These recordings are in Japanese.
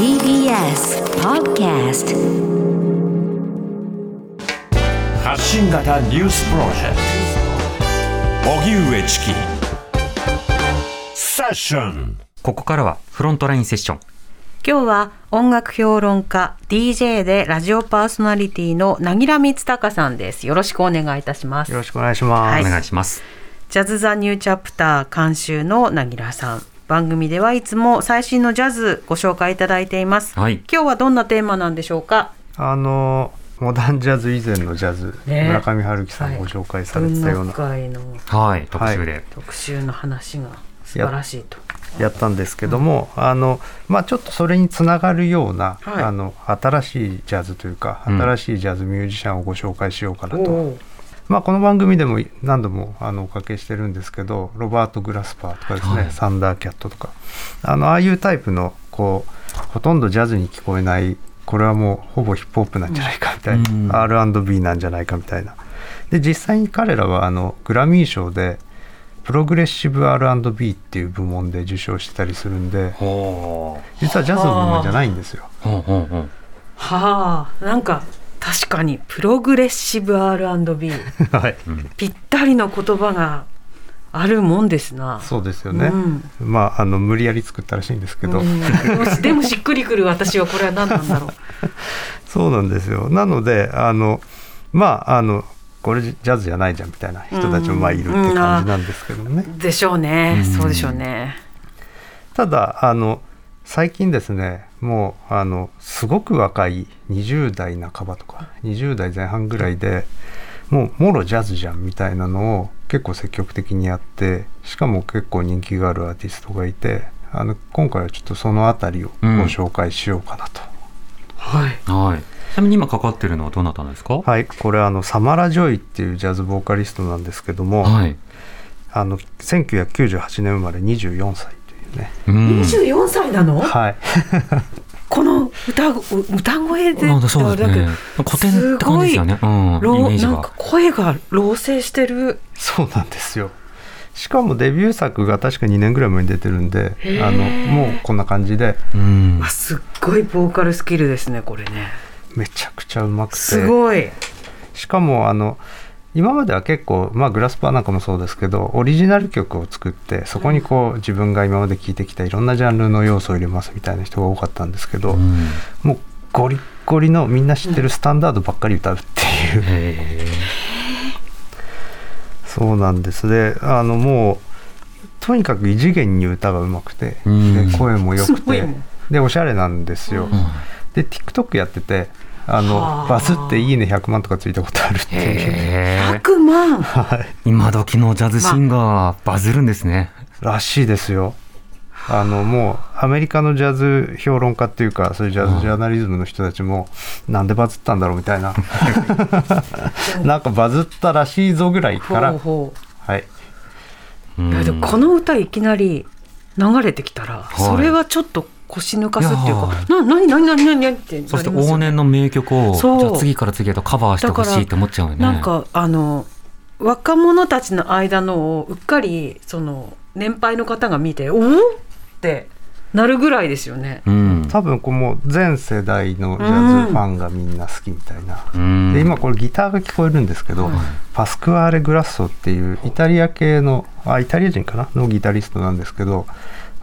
TBS Podcast 発信型ニュースプロジェクト。荻上チキ。セッション。ここからはフロントラインセッション。今日は音楽評論家 DJ でラジオパーソナリティのなぎらみつたかさんです。よろしくお願いいたします。よろしくお願いします。はい。お願いします。ジャズ・ザ・ニューチャプター監修のなぎらさん番組ではいつも最新のジャズご紹介いただいています、はい。今日はどんなテーマなんでしょうか？あのモダンジャズ以前のジャズ、ね。村上春樹さんはいご紹介されてたよう文な、はい、特集で。特集の話が素晴らしいと。やったんですけども、あのまあちょっとそれにつながるような、はい。あの新しいジャズというか、うん。新しいジャズミュージシャンをご紹介しようかなと。まあこの番組でも何度もあのおかけしてるんですけど、ロバート・グラスパーとかですね、はいサンダーキャットとか、あのああいうタイプのこうほとんどジャズに聞こえない。これはもうほぼヒップホップなんじゃないかみたいな、うん R&B なんじゃないかみたいなで実際に彼らはあのグラミー賞でプログレッシブ R&B っていう部門で受賞してたりするんでほ実はジャズの部門じゃないんですよ。う。ほうほうほう。はあなんか確かにプログレッシブ R&B はい、ぴったりの言葉があるもんですな。そうですよね、うん。まああの無理やり作ったらしいんですけど、うん。でもしっくりくる私はこれは何なんだろう。そうなんですよ。なのであのまああのこれジャズじゃないじゃんみたいな人たちもまあいるって感じなんですけどもね、でしょうね、うん。そうでしょうね。ただあの最近ですねもうあのすごく若い20代半ばとか20代前半ぐらいでもうもろジャズじゃんみたいなのを結構積極的にやってしかも結構人気があるアーティストがいてあの今回はちょっとそのあたりをご紹介しようかなと。はいはい。ちなみに今かかってるのはどなたですか？はい、これあのサマラ・ジョイっていうジャズボーカリストなんですけども、はい。あの1998年生まれ24歳ね、うん。24歳なの？はい、この歌歌声でなんだそうですねだけ。古典って感じですよね。うん。なんか。声が老成してるそうなんですよ。しかもデビュー作が確か2年ぐらい前に出てるんであのもうこんな感じでうんあ。すっごいボーカルスキルですねこれねめちゃくちゃうまくてすごいしかもあの今までは結構、まあ、グラスパーなんかもそうですけどオリジナル曲を作ってそこにこう自分が今まで聴いてきたいろんなジャンルの要素を入れますみたいな人が多かったんですけど、うん。もうゴリッゴリのみんな知ってるスタンダードばっかり歌うっていう、へそうなんです。であのもうとにかく異次元に歌がうまくて、うん。で声も良くてでおしゃれなんですよ、うん。で TikTok やっててあのはあ。バズって「いいね100万」とかついたことあるっていう。え。100万？はい。今時のジャズシンガー、バズるんですね。らしいですよ。あのもうアメリカのジャズ評論家っていうかそういうジャズジャーナリズムの人たちもなんでバズったんだろうみたいな。なんかバズったらしいぞぐらいから。ほうほはい。いやでもこの歌いきなり流れてきたら、い。それはちょっと腰抜かすっていうかな何何何何何ってそして往年の名曲を、じゃあ次から次へとカバーしてほしいって思っちゃうよね。なんかあの若者たちの間のをうっかりその年配の方が見て「おお!」ってなるぐらいですよね。うん。多分こうもう全世代のジャズファンがみんな好きみたいな、うんで今これギターが聞こえるんですけど、パスクアーレ・グラッソっていうイタリア系のあイタリア人かな？のギタリストなんですけど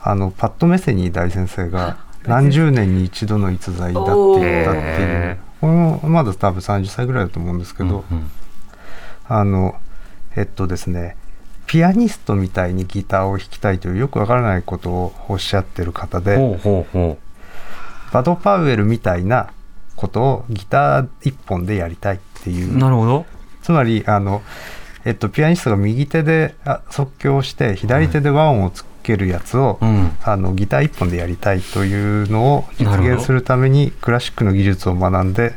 あのパッド・メセニー大先生が 何十年に一度の逸材だって言ったっていう。へこれもまだ多分30歳ぐらいだと思うんですけど、うんあのえっとですねピアニストみたいにギターを弾きたいというよくわからないことをおっしゃってる方でほうほうほバド・パウエルみたいなことをギター一本でやりたいっていう。うなるほど。つまりあの、えっと、ピアニストが右手であ即興して左手で和音をつけるやつを、うん。あのギター一本でやりたいというのを実現するためにクラシックの技術を学んで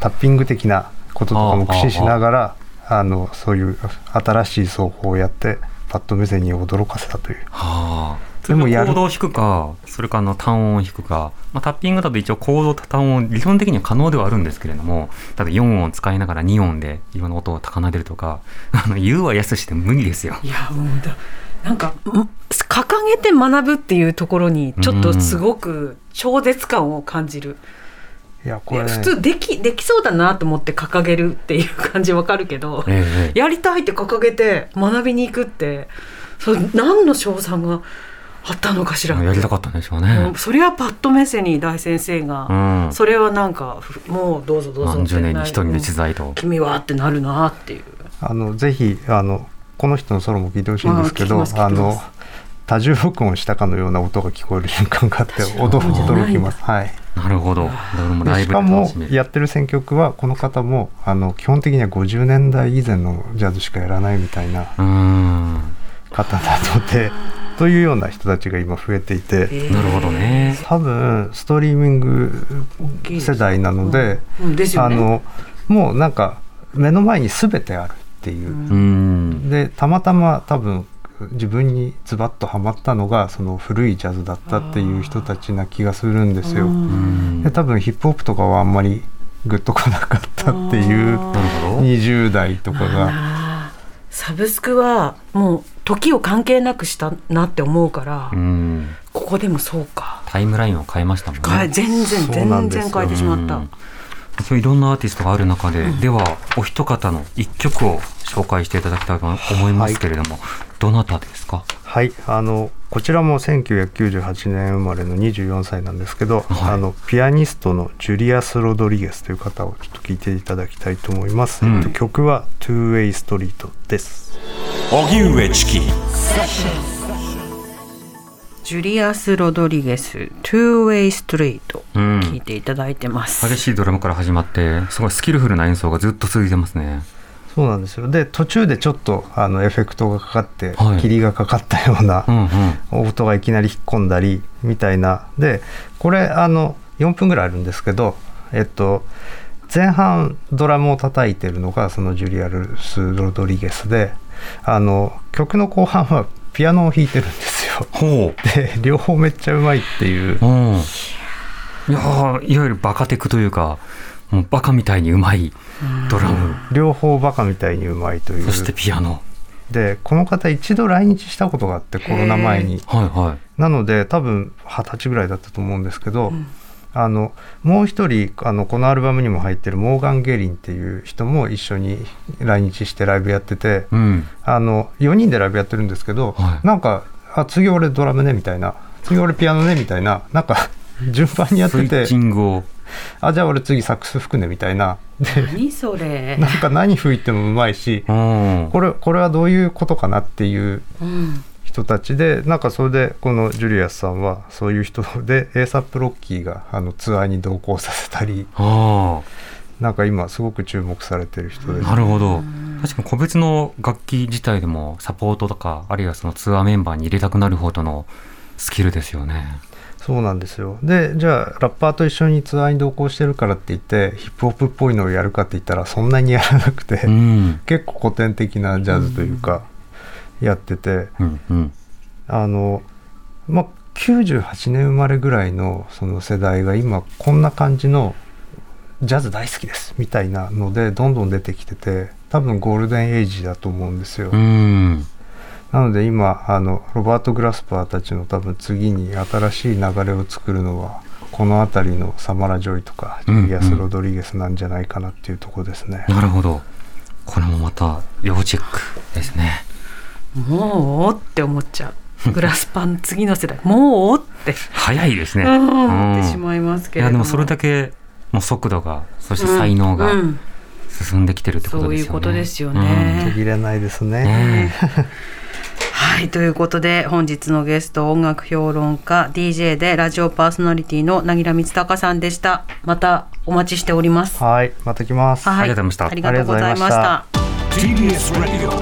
タッピング的なこととかも駆使しながらあのそういう新しい奏法をやってパッドメゼニーを驚かせたというはあ。でもやるコードを弾くか、それかあの単音を弾くか、まあ、タッピングだと一応コードと単音、理論的には可能ではあるんですけれども、ただ4音を使いながら2音でいろんな音を高鳴れるとか、あの、言うはやすして無理ですよ。いやもうだなんかん掲げて学ぶっていうところにちょっとすごく超絶感を感じる。いやこれ、ね、普通できできそうだなと思って掲げるっていう感じわかるけど、ええやりたいって掲げて学びに行くってそれ何の賞賛があったのかしらやりたかったんでしょうもねう。それはパッと目線に大先生が、うん。それはなんかふもうどうぞどうぞ何十年に一人のうん一材と。君はってなるなっていうあのぜひあのこの人のソロも聞いてほしいんですけどあの多重録音したかのような音が聞こえる瞬間があって驚驚きます。はいなるほど。しかも。やってる選曲はこの方もあの基本的には50年代以前のジャズしかやらないみたいな。方なのでというような人たちが今増えていてなるほどね。多分ストリーミング世代なのであのもうなんか目の前に全てあるっていううーん。でたまたま多分自分にズバッとはまったのがその古いジャズだったっていう人たちな気がするんですよ。うんで多分ヒップホップとかはあんまりグッとこなかったっていうあなるほど。20代とかがサブスクはもう時を関係なくしたなって思うから、うん。ここでもそうか、タイムラインを変えましたもんね。全然全然変えてしまった、うんそういろんなアーティストがある中で、ではお一方の一曲を紹介していただきたいと思いますけれども、どなたですか？はい。あのこちらも1998年生まれの24歳なんですけど、はい。あのピアニストのジュリアス・ロドリゲスという方をちょっと聞いていただきたいと思います、うん。えっと曲は「Two Way Street」です。荻上チキジュリアス・ロドリゲス「Two-Way Street」うん。聞いていただいてます、激しいドラムから始まって、すごいスキルフルな演奏がずっと続いてますね。そうなんですよ。で途中でちょっとあのエフェクトがかかって、はい。霧がかかったようなうんうん。音がいきなり引っ込んだりみたいな。でこれあの4分ぐらいあるんですけどえっと前半ドラムを叩いてるのがそのジュリアルス・ロドリゲスであの曲の後半はピアノを弾いてるんですよ。ほで両方めっちゃうまいっていうう。うん。いやーいわゆるバカテクというか、もうバカみたいにうまいドラム、両方バカみたいにうまいというそしてピアノ。でこの方一度来日したことがあってコロナ前にはいはい。なので多分二十歳ぐらいだったと思うんですけど、あのもう一人あのこのアルバムにも入ってるモーガン・ゲリンっていう人も一緒に来日してライブやってて、うん。あの4人でライブやってるんですけど、はいなんかあ次俺ドラムねみたいな。次俺ピアノねみたいな。なんか 順番にやってて。スイッチングを。あじゃあ俺次サックス吹くねみたいな。で何それ。なんか何吹いてもうまいしうん。これこれはどういうことかなっていううん。人たちでなんかそれでこのジュリアスさんはそういう人で ASAP ロッキーがあのツアーに同行させたりあなんか今すごく注目されてる人であ、す。なるほど。確かに個別の楽器自体でもサポートとか、あるいはそのツアーメンバーに入れたくなるほどのスキルですよね。そうなんですよでじゃあラッパーと一緒にツアーに同行してるからって言ってヒップホップっぽいのをやるかって言ったらそんなにやらなくて、うん。結構古典的なジャズというかやってて、うんうん。あのまあ98年生まれぐらいのその世代が今こんな感じのジャズ大好きですみたいなのでどんどん出てきてて多分ゴールデンエイジだと思うんですよ、うん。なので今あのロバート・グラスパーたちの多分次に新しい流れを作るのはこの辺りのサマラ・ジョイとかジュリアス・ロドリゲスなんじゃないかなっていうところですね、なるほど。これもまた要チェックですね。もうって思っちゃう。グラスパーの次の世代。もうって、早いですね。うん。うん。思ってしまいますけれども。いやでもそれだけもう速度がそして才能がうん。うん進んできてるってことですよね。そういうことですよね。途切れないですね。ね はいということで本日のゲスト音楽評論家 DJ でラジオパーソナリティの凪良光隆さんでした。またお待ちしております。はいまた来ます、はい。ありがとうございました。ありがとうございました。TBS ラジオ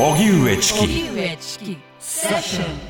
荻上チキ荻上チキセッション